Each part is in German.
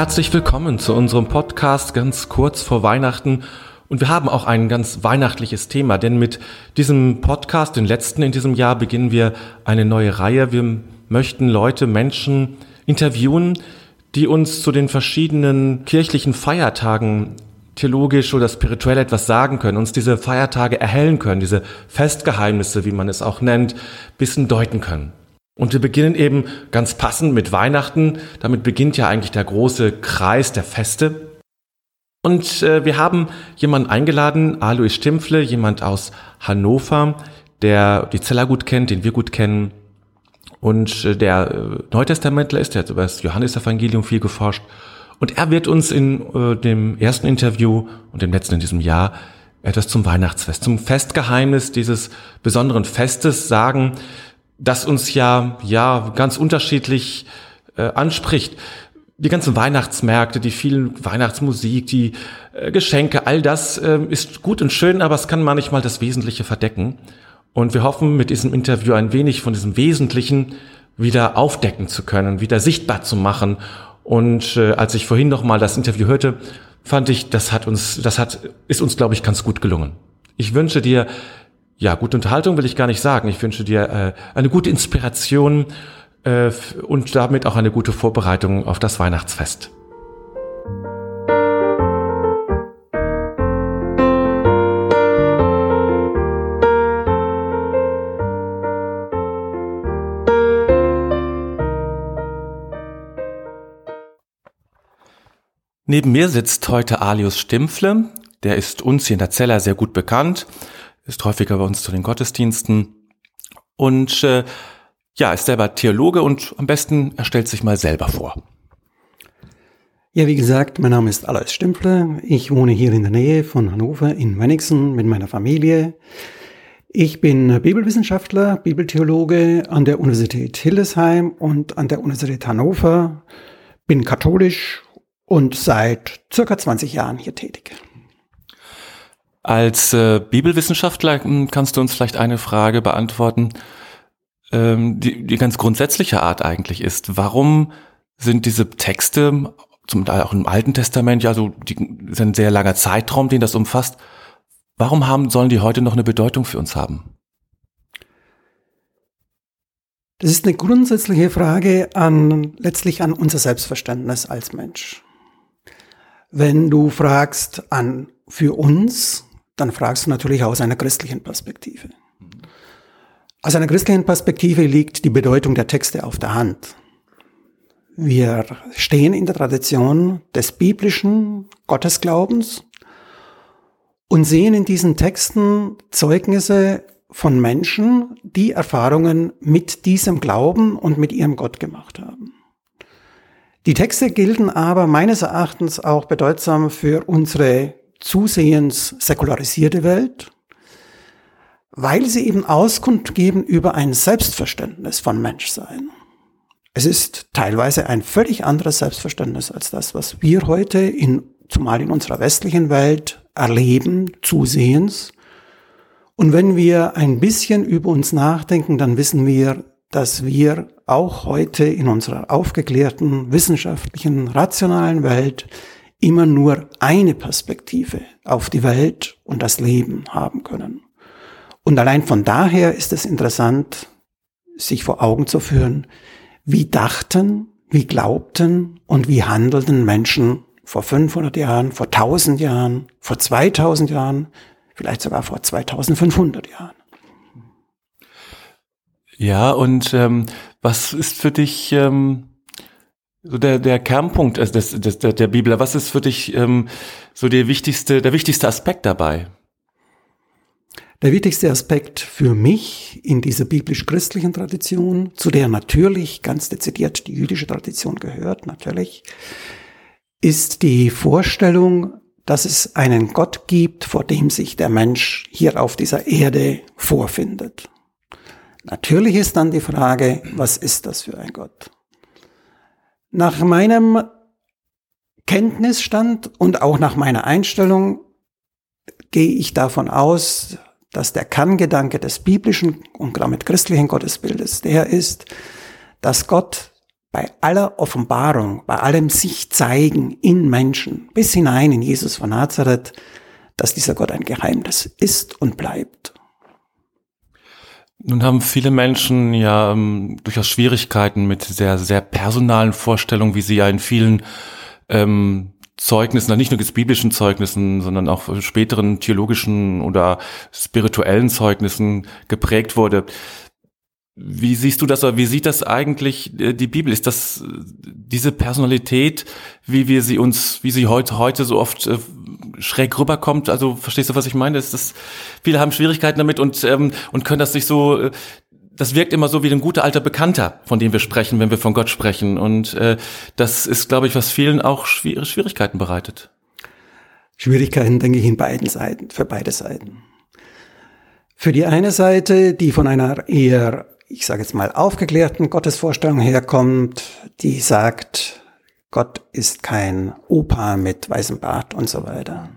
Herzlich willkommen zu unserem Podcast ganz kurz vor Weihnachten. Und wir haben auch ein ganz weihnachtliches Thema, denn mit diesem Podcast, den letzten in diesem Jahr, beginnen wir eine neue Reihe. Wir möchten Leute, Menschen interviewen, die uns zu den verschiedenen kirchlichen Feiertagen theologisch oder spirituell etwas sagen können, uns diese Feiertage erhellen können, diese Festgeheimnisse, wie man es auch nennt, bisschen deuten können. Und wir beginnen eben ganz passend mit Weihnachten. Damit beginnt ja eigentlich der große Kreis der Feste. Und äh, wir haben jemanden eingeladen, Alois Stimpfle, jemand aus Hannover, der die Zeller gut kennt, den wir gut kennen und äh, der äh, Neutestamentler ist, der hat über das Johannesevangelium viel geforscht. Und er wird uns in äh, dem ersten Interview und dem letzten in diesem Jahr etwas zum Weihnachtsfest, zum Festgeheimnis dieses besonderen Festes sagen, das uns ja, ja, ganz unterschiedlich äh, anspricht die ganzen Weihnachtsmärkte, die vielen Weihnachtsmusik, die äh, Geschenke, all das äh, ist gut und schön, aber es kann manchmal das Wesentliche verdecken. Und wir hoffen, mit diesem Interview ein wenig von diesem Wesentlichen wieder aufdecken zu können, wieder sichtbar zu machen. Und äh, als ich vorhin noch mal das Interview hörte, fand ich, das hat uns, das hat, ist uns, glaube ich, ganz gut gelungen. Ich wünsche dir, ja, gute Unterhaltung will ich gar nicht sagen. Ich wünsche dir äh, eine gute Inspiration äh, und damit auch eine gute Vorbereitung auf das Weihnachtsfest. Neben mir sitzt heute Alius Stimpfle. Der ist uns hier in der Zeller sehr gut bekannt, ist häufiger bei uns zu den Gottesdiensten und äh, ja, ist selber Theologe und am besten er stellt sich mal selber vor. Ja, wie gesagt, mein Name ist Alois Stümpfler. Ich wohne hier in der Nähe von Hannover in Wenigsen mit meiner Familie. Ich bin Bibelwissenschaftler, Bibeltheologe an der Universität Hildesheim und an der Universität Hannover, bin katholisch und seit circa 20 Jahren hier tätig. Als äh, Bibelwissenschaftler hm, kannst du uns vielleicht eine Frage beantworten ähm, die, die ganz grundsätzliche Art eigentlich ist. Warum sind diese Texte, zum Teil auch im Alten Testament, ja, so die, ist ein sehr langer Zeitraum, den das umfasst. Warum haben, sollen die heute noch eine Bedeutung für uns haben? Das ist eine grundsätzliche Frage an, letztlich an unser Selbstverständnis als Mensch. Wenn du fragst an, für uns, dann fragst du natürlich aus einer christlichen Perspektive. Aus einer christlichen Perspektive liegt die Bedeutung der Texte auf der Hand. Wir stehen in der Tradition des biblischen Gottesglaubens und sehen in diesen Texten Zeugnisse von Menschen, die Erfahrungen mit diesem Glauben und mit ihrem Gott gemacht haben. Die Texte gelten aber meines Erachtens auch bedeutsam für unsere zusehends säkularisierte Welt, weil sie eben Auskunft geben über ein Selbstverständnis von Menschsein. Es ist teilweise ein völlig anderes Selbstverständnis als das, was wir heute in, zumal in unserer westlichen Welt erleben, zusehends. Und wenn wir ein bisschen über uns nachdenken, dann wissen wir, dass wir auch heute in unserer aufgeklärten, wissenschaftlichen, rationalen Welt immer nur eine Perspektive auf die Welt und das Leben haben können. Und allein von daher ist es interessant, sich vor Augen zu führen, wie dachten, wie glaubten und wie handelten Menschen vor 500 Jahren, vor 1000 Jahren, vor 2000 Jahren, vielleicht sogar vor 2500 Jahren. Ja, und ähm, was ist für dich ähm, so der, der Kernpunkt des, des, der Bibel? Was ist für dich ähm, so der wichtigste, der wichtigste Aspekt dabei? Der wichtigste Aspekt für mich in dieser biblisch-christlichen Tradition, zu der natürlich ganz dezidiert die jüdische Tradition gehört, natürlich, ist die Vorstellung, dass es einen Gott gibt, vor dem sich der Mensch hier auf dieser Erde vorfindet. Natürlich ist dann die Frage, was ist das für ein Gott? Nach meinem Kenntnisstand und auch nach meiner Einstellung gehe ich davon aus, dass der Kerngedanke des biblischen und damit christlichen Gottesbildes der ist, dass Gott bei aller Offenbarung, bei allem sich zeigen in Menschen, bis hinein in Jesus von Nazareth, dass dieser Gott ein Geheimnis ist und bleibt. Nun haben viele Menschen ja ähm, durchaus Schwierigkeiten mit sehr, sehr personalen Vorstellungen, wie sie ja in vielen ähm, Zeugnissen, nicht nur biblischen Zeugnissen, sondern auch späteren theologischen oder spirituellen Zeugnissen geprägt wurde. Wie siehst du das oder wie sieht das eigentlich äh, die Bibel? Ist das äh, diese Personalität, wie wir sie uns, wie sie heute, heute so oft äh, schräg rüberkommt? Also verstehst du, was ich meine? Ist das, viele haben Schwierigkeiten damit und, ähm, und können das nicht so, äh, das wirkt immer so wie ein guter alter Bekannter, von dem wir sprechen, wenn wir von Gott sprechen. Und äh, das ist, glaube ich, was vielen auch Schwierigkeiten bereitet. Schwierigkeiten, denke ich, in beiden Seiten, für beide Seiten. Für die eine Seite, die von einer eher ich sage jetzt mal, aufgeklärten Gottesvorstellung herkommt, die sagt, Gott ist kein Opa mit weißem Bart und so weiter.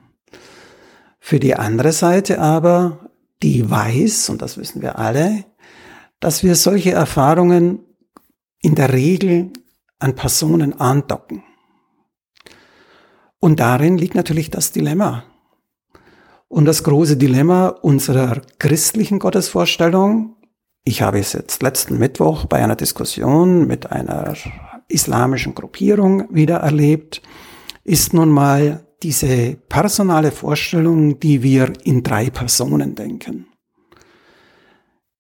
Für die andere Seite aber, die weiß, und das wissen wir alle, dass wir solche Erfahrungen in der Regel an Personen andocken. Und darin liegt natürlich das Dilemma. Und das große Dilemma unserer christlichen Gottesvorstellung ich habe es jetzt letzten Mittwoch bei einer Diskussion mit einer islamischen Gruppierung wieder erlebt, ist nun mal diese personale Vorstellung, die wir in drei Personen denken.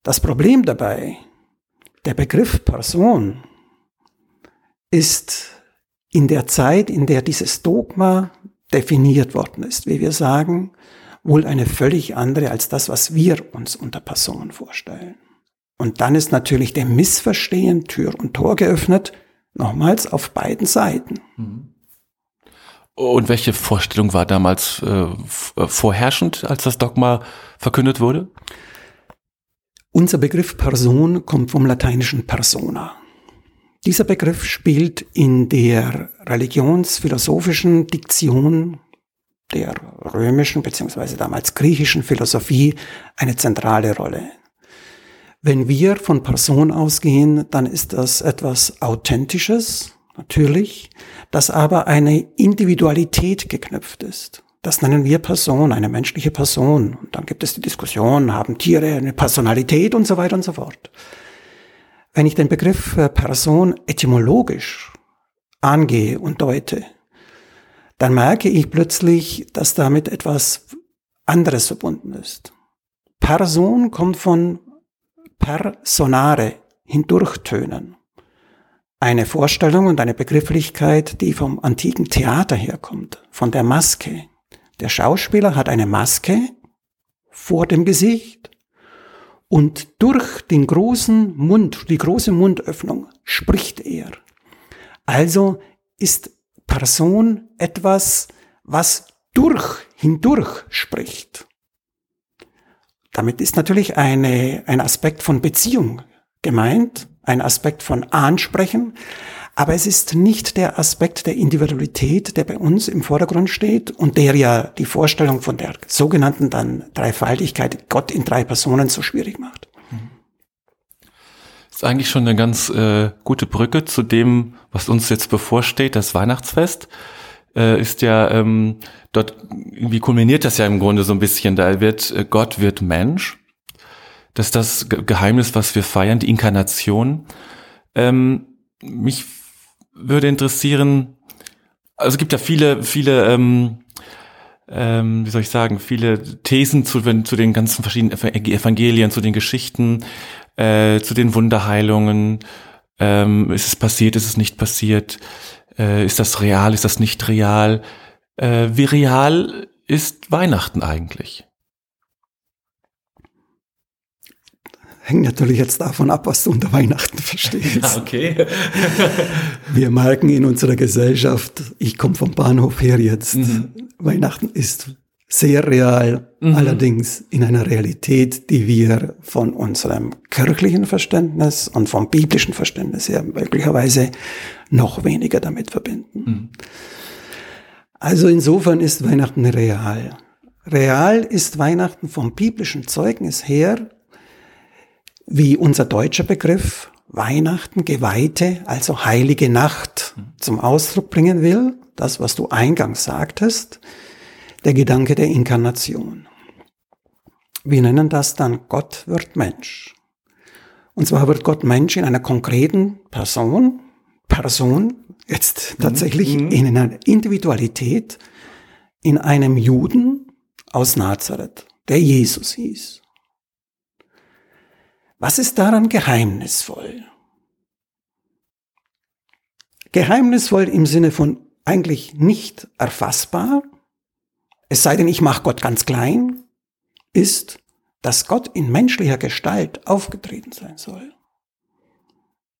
Das Problem dabei, der Begriff Person ist in der Zeit, in der dieses Dogma definiert worden ist, wie wir sagen, wohl eine völlig andere als das, was wir uns unter Person vorstellen. Und dann ist natürlich dem Missverstehen Tür und Tor geöffnet, nochmals auf beiden Seiten. Mhm. Und welche Vorstellung war damals äh, äh, vorherrschend, als das Dogma verkündet wurde? Unser Begriff Person kommt vom lateinischen persona. Dieser Begriff spielt in der religionsphilosophischen Diktion der römischen bzw. damals griechischen Philosophie eine zentrale Rolle. Wenn wir von Person ausgehen, dann ist das etwas Authentisches, natürlich, das aber eine Individualität geknüpft ist. Das nennen wir Person, eine menschliche Person. Und dann gibt es die Diskussion, haben Tiere eine Personalität und so weiter und so fort. Wenn ich den Begriff äh, Person etymologisch angehe und deute, dann merke ich plötzlich, dass damit etwas anderes verbunden ist. Person kommt von per sonare hindurchtönen. Eine Vorstellung und eine Begrifflichkeit, die vom antiken Theater herkommt, von der Maske. Der Schauspieler hat eine Maske vor dem Gesicht und durch den großen Mund, die große Mundöffnung spricht er. Also ist Person etwas, was durch, hindurch spricht. Damit ist natürlich eine, ein Aspekt von Beziehung gemeint, ein Aspekt von Ansprechen, aber es ist nicht der Aspekt der Individualität, der bei uns im Vordergrund steht und der ja die Vorstellung von der sogenannten dann Dreifaltigkeit, Gott in drei Personen so schwierig macht. Das ist eigentlich schon eine ganz äh, gute Brücke zu dem, was uns jetzt bevorsteht, das Weihnachtsfest äh, ist ja ähm, dort irgendwie kulminiert das ja im Grunde so ein bisschen. Da wird äh, Gott wird Mensch. Das ist das Geheimnis, was wir feiern, die Inkarnation. Ähm, mich würde interessieren, also es gibt ja viele, viele, ähm, ähm, wie soll ich sagen, viele Thesen zu, zu den ganzen verschiedenen Evangelien, zu den Geschichten, äh, zu den Wunderheilungen. Ähm, ist es passiert, ist es nicht passiert? Äh, ist das real, ist das nicht real? Äh, wie real ist Weihnachten eigentlich? Hängt natürlich jetzt davon ab, was du unter Weihnachten verstehst. Ja, okay. Wir merken in unserer Gesellschaft, ich komme vom Bahnhof her jetzt, mhm. Weihnachten ist sehr real, mhm. allerdings in einer Realität, die wir von unserem kirchlichen Verständnis und vom biblischen Verständnis her möglicherweise noch weniger damit verbinden. Mhm. Also insofern ist Weihnachten real. Real ist Weihnachten vom biblischen Zeugnis her, wie unser deutscher Begriff Weihnachten, Geweihte, also heilige Nacht zum Ausdruck bringen will, das, was du eingangs sagtest, der Gedanke der Inkarnation. Wir nennen das dann Gott wird Mensch. Und zwar wird Gott Mensch in einer konkreten Person, Person, jetzt tatsächlich mhm. in einer Individualität, in einem Juden aus Nazareth, der Jesus hieß. Was ist daran geheimnisvoll? Geheimnisvoll im Sinne von eigentlich nicht erfassbar, es sei denn, ich mache Gott ganz klein, ist, dass Gott in menschlicher Gestalt aufgetreten sein soll.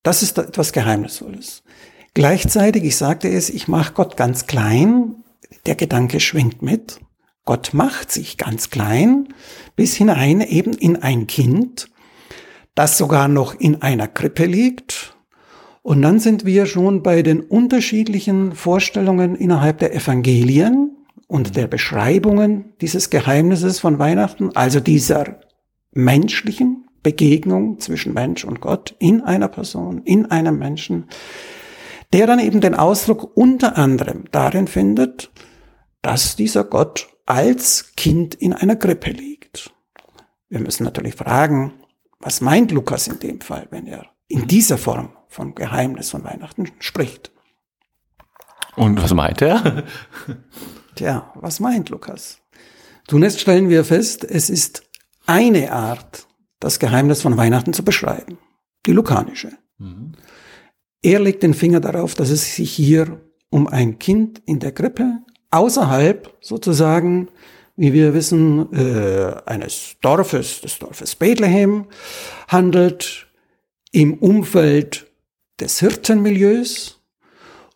Das ist etwas Geheimnisvolles. Gleichzeitig, ich sagte es, ich mache Gott ganz klein, der Gedanke schwingt mit. Gott macht sich ganz klein bis hinein eben in ein Kind, das sogar noch in einer Krippe liegt. Und dann sind wir schon bei den unterschiedlichen Vorstellungen innerhalb der Evangelien und der Beschreibungen dieses Geheimnisses von Weihnachten, also dieser menschlichen Begegnung zwischen Mensch und Gott in einer Person, in einem Menschen, der dann eben den Ausdruck unter anderem darin findet, dass dieser Gott als Kind in einer Krippe liegt. Wir müssen natürlich fragen, was meint Lukas in dem Fall, wenn er in dieser Form vom Geheimnis von Weihnachten spricht? Und was meint er? Tja, was meint Lukas? Zunächst stellen wir fest, es ist eine Art, das Geheimnis von Weihnachten zu beschreiben, die lukanische. Mhm. Er legt den Finger darauf, dass es sich hier um ein Kind in der Krippe außerhalb sozusagen, wie wir wissen, äh, eines Dorfes, des Dorfes Bethlehem handelt, im Umfeld des Hirtenmilieus.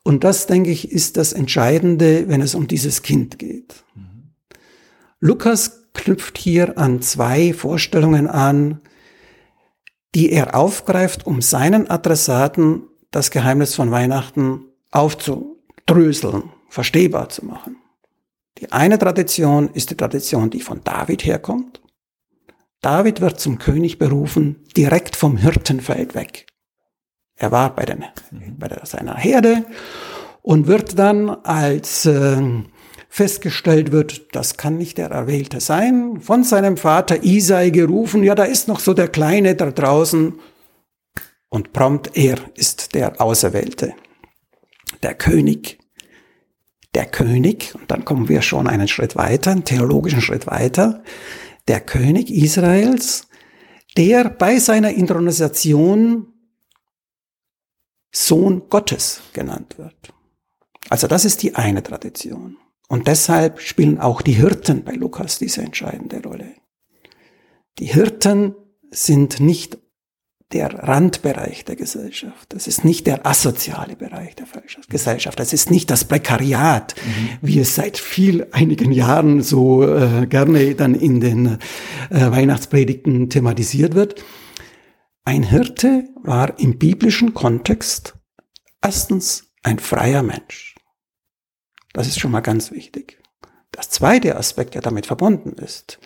Und das, denke ich, ist das Entscheidende, wenn es um dieses Kind geht. Mhm. Lukas knüpft hier an zwei Vorstellungen an, die er aufgreift, um seinen Adressaten das Geheimnis von Weihnachten aufzudröseln, verstehbar zu machen. Die eine Tradition ist die Tradition, die von David herkommt. David wird zum König berufen, direkt vom Hirtenfeld weg. Er war bei, den, bei seiner Herde und wird dann als äh, festgestellt wird, das kann nicht der Erwählte sein, von seinem Vater Isai gerufen, ja, da ist noch so der Kleine da draußen. Und prompt er ist der Auserwählte, der König. Der König, und dann kommen wir schon einen Schritt weiter, einen theologischen Schritt weiter, der König Israels, der bei seiner Intronisation Sohn Gottes genannt wird. Also das ist die eine Tradition. Und deshalb spielen auch die Hirten bei Lukas diese entscheidende Rolle. Die Hirten sind nicht der Randbereich der Gesellschaft. Das ist nicht der asoziale Bereich der Gesellschaft. Das ist nicht das Prekariat, mhm. wie es seit viel, einigen Jahren so äh, gerne dann in den äh, Weihnachtspredigten thematisiert wird. Ein Hirte war im biblischen Kontext erstens ein freier Mensch. Das ist schon mal ganz wichtig. Das zweite Aspekt, der damit verbunden ist,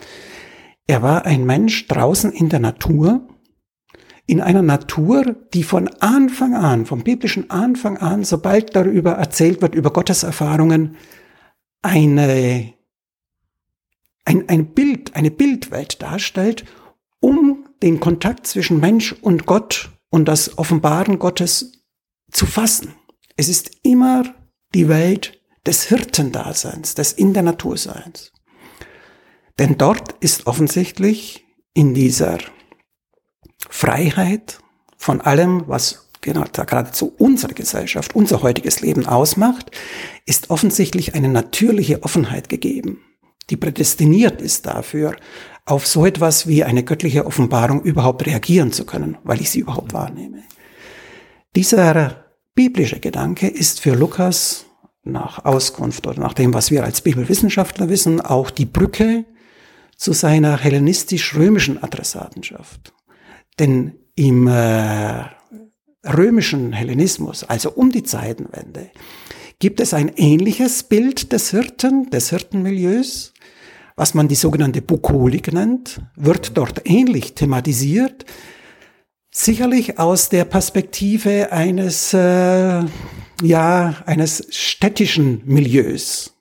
er war ein Mensch draußen in der Natur, in einer Natur, die von Anfang an, vom biblischen Anfang an, sobald darüber erzählt wird, über Gottes Erfahrungen, eine, ein, ein Bild, eine Bildwelt darstellt, um den Kontakt zwischen Mensch und Gott und das Offenbaren Gottes zu fassen. Es ist immer die Welt des Hirtendaseins, des in der Naturseins. Denn dort ist offensichtlich in dieser Freiheit von allem, was genau, geradezu unsere Gesellschaft, unser heutiges Leben ausmacht, ist offensichtlich eine natürliche Offenheit gegeben, die prädestiniert ist dafür, auf so etwas wie eine göttliche Offenbarung überhaupt reagieren zu können, weil ich sie überhaupt wahrnehme. Dieser biblische Gedanke ist für Lukas nach Auskunft oder nach dem, was wir als Bibelwissenschaftler wissen, auch die Brücke zu seiner hellenistisch-römischen Adressatenschaft. Denn im äh, römischen Hellenismus, also um die Zeitenwende, gibt es ein ähnliches Bild des Hirten, des Hirtenmilieus, was man die sogenannte Bukolik nennt, wird dort ähnlich thematisiert. Sicherlich aus der Perspektive eines, äh, ja, eines städtischen Milieus.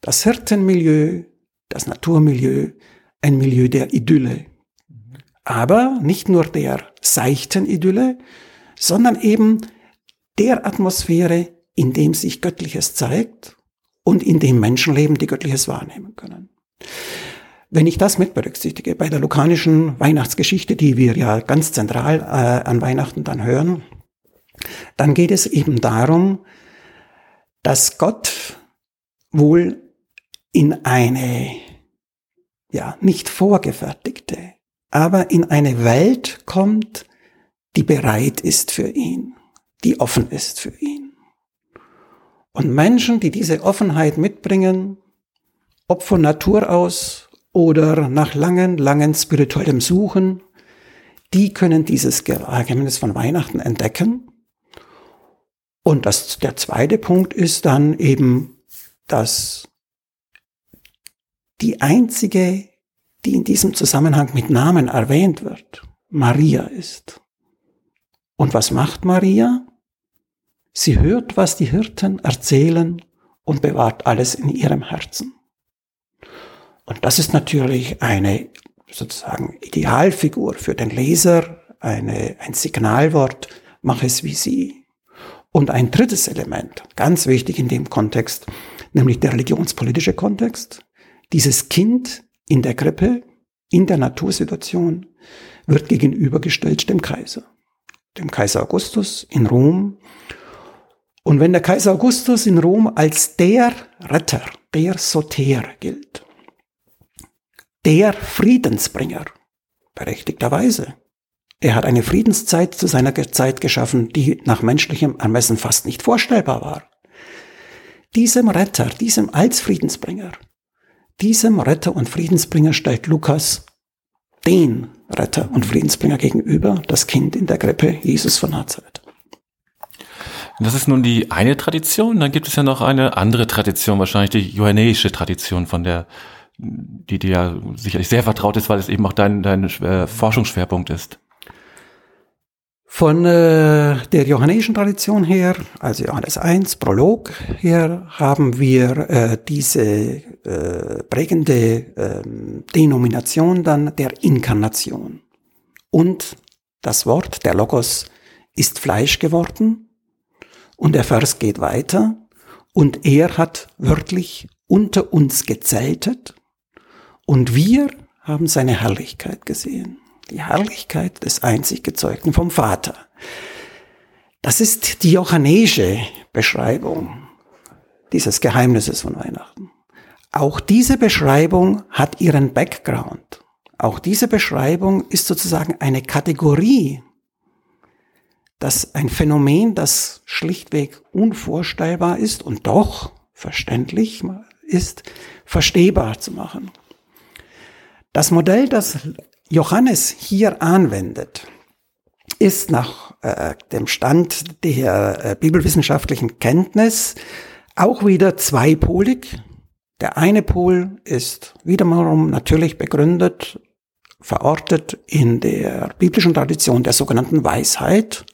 Das Hirtenmilieu, das Naturmilieu, ein Milieu der Idylle. Aber nicht nur der seichten Idylle, sondern eben der Atmosphäre, in dem sich Göttliches zeigt und in dem Menschenleben die Göttliches wahrnehmen können. Wenn ich das mit berücksichtige, bei der lukanischen Weihnachtsgeschichte, die wir ja ganz zentral äh, an Weihnachten dann hören, dann geht es eben darum, dass Gott wohl in eine, ja, nicht vorgefertigte, aber in eine Welt kommt, die bereit ist für ihn, die offen ist für ihn. Und Menschen, die diese Offenheit mitbringen, ob von Natur aus oder nach langen, langen spirituellem Suchen, die können dieses Geheimnis von Weihnachten entdecken. Und das, der zweite Punkt ist dann eben, dass die einzige, die in diesem Zusammenhang mit Namen erwähnt wird, Maria ist. Und was macht Maria? Sie hört, was die Hirten erzählen und bewahrt alles in ihrem Herzen. Und das ist natürlich eine sozusagen Idealfigur für den Leser, eine, ein Signalwort, mach es wie sie. Und ein drittes Element, ganz wichtig in dem Kontext, nämlich der religionspolitische Kontext. Dieses Kind in der Krippe, in der Natursituation, wird gegenübergestellt dem Kaiser. Dem Kaiser Augustus in Rom. Und wenn der Kaiser Augustus in Rom als der Retter, der Soter gilt, der Friedensbringer, berechtigterweise. Er hat eine Friedenszeit zu seiner Zeit geschaffen, die nach menschlichem Ermessen fast nicht vorstellbar war. Diesem Retter, diesem als Friedensbringer, diesem Retter und Friedensbringer stellt Lukas den Retter und Friedensbringer gegenüber, das Kind in der Krippe, Jesus von Nazareth. Das ist nun die eine Tradition, dann gibt es ja noch eine andere Tradition, wahrscheinlich die johannäische Tradition, von der die dir ja sicherlich sehr vertraut ist, weil es eben auch dein, dein äh, Forschungsschwerpunkt ist. Von äh, der johannäischen Tradition her, also Johannes 1, Prolog her, haben wir äh, diese äh, prägende äh, Denomination dann der Inkarnation. Und das Wort, der Logos, ist Fleisch geworden. Und der Vers geht weiter. Und er hat wörtlich unter uns gezeltet und wir haben seine Herrlichkeit gesehen. Die Herrlichkeit des einzig Gezeugten vom Vater. Das ist die johannäische Beschreibung dieses Geheimnisses von Weihnachten. Auch diese Beschreibung hat ihren Background. Auch diese Beschreibung ist sozusagen eine Kategorie, das ein Phänomen, das schlichtweg unvorstellbar ist und doch verständlich ist, verstehbar zu machen. Das Modell, das Johannes hier anwendet, ist nach äh, dem Stand der äh, bibelwissenschaftlichen Kenntnis auch wieder zweipolig. Der eine Pol ist wiederum natürlich begründet, verortet in der biblischen Tradition der sogenannten Weisheit.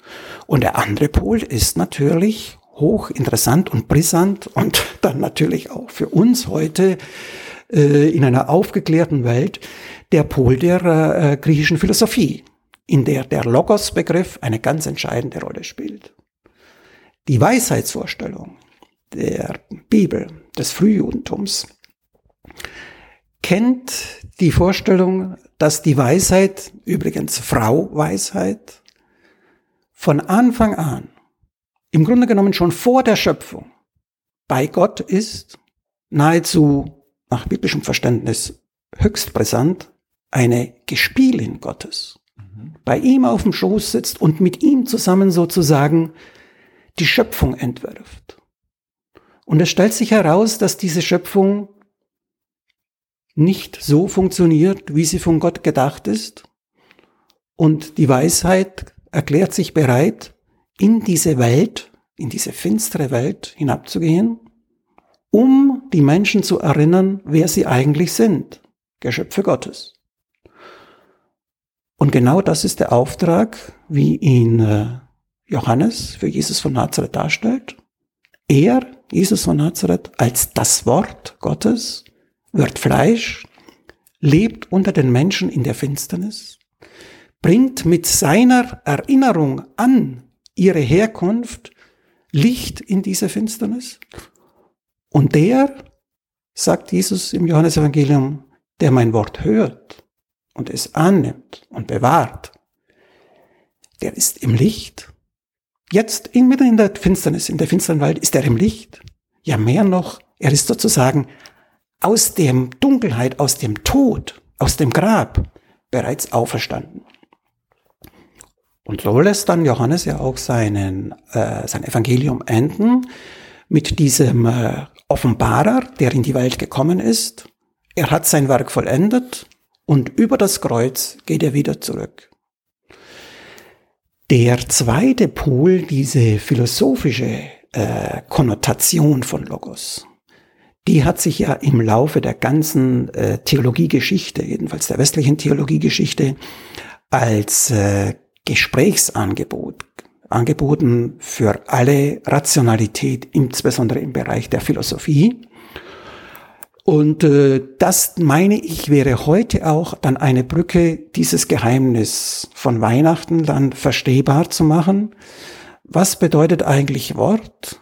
Und der andere Pol ist natürlich hochinteressant und brisant und dann natürlich auch für uns heute äh, in einer aufgeklärten Welt der Pol der äh, griechischen Philosophie, in der der Logos-Begriff eine ganz entscheidende Rolle spielt. Die Weisheitsvorstellung der Bibel, des Frühjudentums, kennt die Vorstellung, dass die Weisheit, übrigens Frau Weisheit, von Anfang an, im Grunde genommen schon vor der Schöpfung, bei Gott ist, nahezu nach biblischem Verständnis höchst brisant, eine Gespielin Gottes. Mhm. Bei ihm auf dem Schoß sitzt und mit ihm zusammen sozusagen die Schöpfung entwirft. Und es stellt sich heraus, dass diese Schöpfung nicht so funktioniert, wie sie von Gott gedacht ist. Und die Weisheit erklärt sich bereit, in diese Welt, in diese finstere Welt hinabzugehen um die Menschen zu erinnern, wer sie eigentlich sind. Geschöpfe Gottes. Und genau das ist der Auftrag, wie ihn äh, Johannes für Jesus von Nazareth darstellt. Er, Jesus von Nazareth, als das Wort Gottes, wird Fleisch, lebt unter den Menschen in der Finsternis, bringt mit seiner Erinnerung an ihre Herkunft Licht in diese Finsternis. Und der, sagt Jesus im Johannesevangelium, der mein Wort hört und es annimmt und bewahrt, der ist im Licht. Jetzt inmitten in der Finsternis, in der finsteren Welt, ist er im Licht. Ja, mehr noch, er ist sozusagen aus dem Dunkelheit, aus dem Tod, aus dem Grab bereits auferstanden. Und so lässt dann Johannes ja auch seinen, äh, sein Evangelium enden mit diesem äh, Offenbarer, der in die Welt gekommen ist. Er hat sein Werk vollendet und über das Kreuz geht er wieder zurück. Der zweite Pol, diese philosophische äh, Konnotation von Logos, die hat sich ja im Laufe der ganzen äh, Theologiegeschichte, jedenfalls der westlichen Theologiegeschichte, als äh, Gesprächsangebot angeboten für alle Rationalität, insbesondere im Bereich der Philosophie. Und äh, das meine ich wäre heute auch dann eine Brücke, dieses Geheimnis von Weihnachten dann verstehbar zu machen. Was bedeutet eigentlich Wort?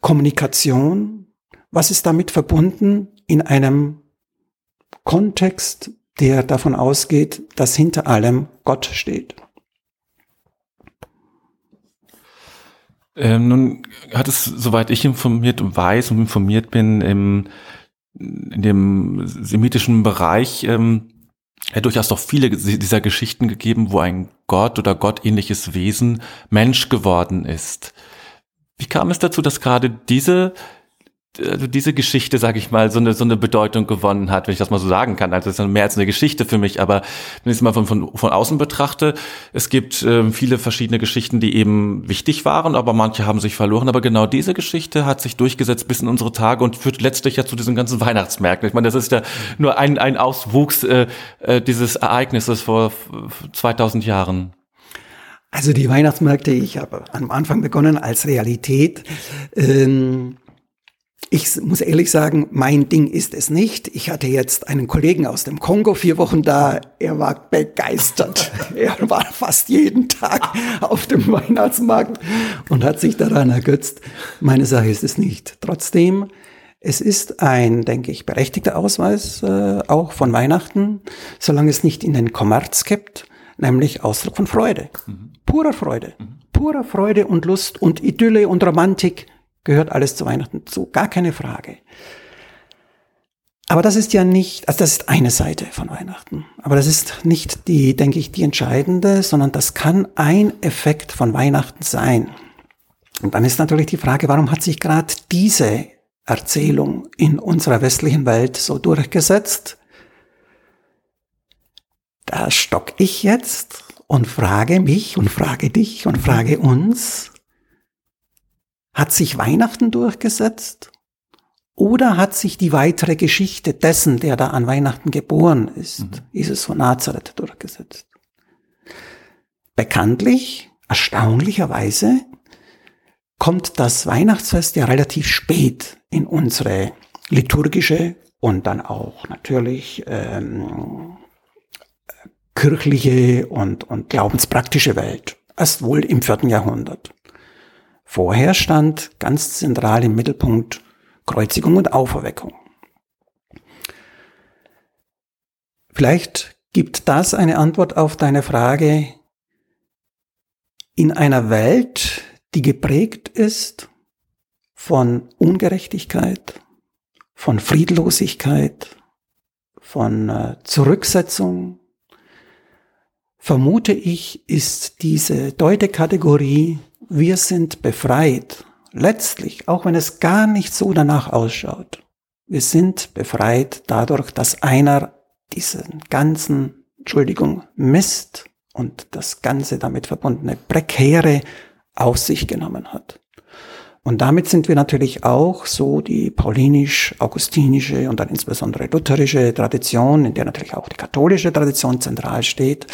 Kommunikation? Was ist damit verbunden in einem Kontext, der davon ausgeht, dass hinter allem Gott steht? Ähm, nun hat es, soweit ich informiert und weiß und informiert bin, im, in dem semitischen Bereich ähm, durchaus doch viele dieser Geschichten gegeben, wo ein Gott oder gottähnliches Wesen Mensch geworden ist. Wie kam es dazu, dass gerade diese also diese Geschichte, sage ich mal, so eine, so eine Bedeutung gewonnen hat, wenn ich das mal so sagen kann. Also es ist mehr als eine Geschichte für mich, aber wenn ich es mal von, von, von außen betrachte, es gibt äh, viele verschiedene Geschichten, die eben wichtig waren, aber manche haben sich verloren. Aber genau diese Geschichte hat sich durchgesetzt bis in unsere Tage und führt letztlich ja zu diesen ganzen Weihnachtsmärkten. Ich meine, das ist ja nur ein, ein Auswuchs äh, äh, dieses Ereignisses vor 2000 Jahren. Also die Weihnachtsmärkte, ich habe am Anfang begonnen als Realität. Ähm ich muss ehrlich sagen, mein Ding ist es nicht. Ich hatte jetzt einen Kollegen aus dem Kongo vier Wochen da. Er war begeistert. er war fast jeden Tag auf dem Weihnachtsmarkt und hat sich daran ergötzt. Meine Sache ist es nicht. Trotzdem, es ist ein, denke ich, berechtigter Ausweis äh, auch von Weihnachten, solange es nicht in den Kommerz gibt, nämlich Ausdruck von Freude. Mhm. Purer Freude. Mhm. Purer Freude und Lust und Idylle und Romantik gehört alles zu Weihnachten zu, gar keine Frage. Aber das ist ja nicht, also das ist eine Seite von Weihnachten. Aber das ist nicht die, denke ich, die entscheidende, sondern das kann ein Effekt von Weihnachten sein. Und dann ist natürlich die Frage, warum hat sich gerade diese Erzählung in unserer westlichen Welt so durchgesetzt? Da stock ich jetzt und frage mich und frage dich und frage uns, hat sich Weihnachten durchgesetzt? Oder hat sich die weitere Geschichte dessen, der da an Weihnachten geboren ist, mhm. Jesus von Nazareth, durchgesetzt? Bekanntlich, erstaunlicherweise, kommt das Weihnachtsfest ja relativ spät in unsere liturgische und dann auch natürlich ähm, kirchliche und, und glaubenspraktische Welt. Erst wohl im vierten Jahrhundert. Vorher stand ganz zentral im Mittelpunkt Kreuzigung und Auferweckung. Vielleicht gibt das eine Antwort auf deine Frage, in einer Welt, die geprägt ist von Ungerechtigkeit, von Friedlosigkeit, von äh, Zurücksetzung, vermute ich, ist diese Deutekategorie wir sind befreit. Letztlich, auch wenn es gar nicht so danach ausschaut. Wir sind befreit dadurch, dass einer diesen ganzen, Entschuldigung, Mist und das ganze damit verbundene Prekäre auf sich genommen hat. Und damit sind wir natürlich auch so die paulinisch-augustinische und dann insbesondere lutherische Tradition, in der natürlich auch die katholische Tradition zentral steht,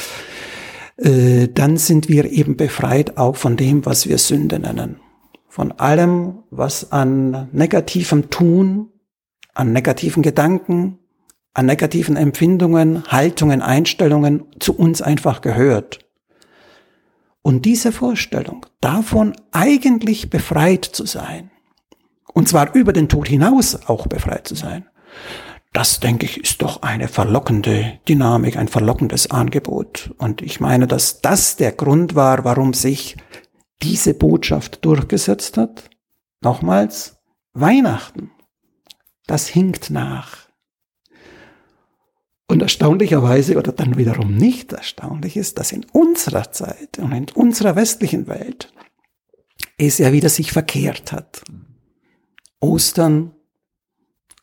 äh, dann sind wir eben befreit auch von dem, was wir Sünde nennen. Von allem, was an negativem Tun, an negativen Gedanken, an negativen Empfindungen, Haltungen, Einstellungen zu uns einfach gehört. Und diese Vorstellung, davon eigentlich befreit zu sein, und zwar über den Tod hinaus auch befreit zu sein, das, denke ich, ist doch eine verlockende Dynamik, ein verlockendes Angebot. Und ich meine, dass das der Grund war, warum sich diese Botschaft durchgesetzt hat. Nochmals, Weihnachten, das hinkt nach. Und erstaunlicherweise oder dann wiederum nicht erstaunlich ist, dass in unserer Zeit und in unserer westlichen Welt es ja wieder sich verkehrt hat. Ostern,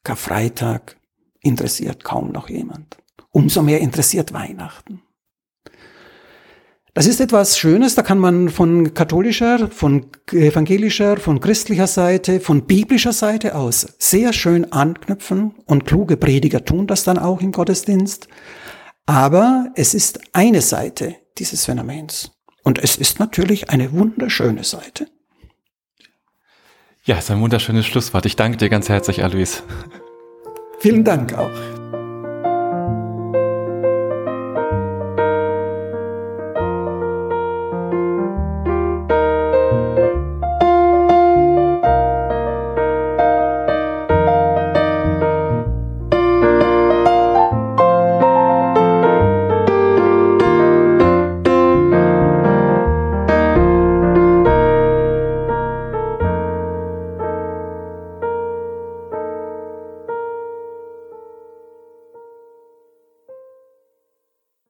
Karfreitag, interessiert kaum noch jemand. Umso mehr interessiert Weihnachten. Das ist etwas Schönes, da kann man von katholischer, von evangelischer, von christlicher Seite, von biblischer Seite aus sehr schön anknüpfen und kluge Prediger tun das dann auch im Gottesdienst. Aber es ist eine Seite dieses Phänomens. Und es ist natürlich eine wunderschöne Seite. Ja, ist ein wunderschönes Schlusswort. Ich danke dir ganz herzlich, Alois. Vielen Dank auch.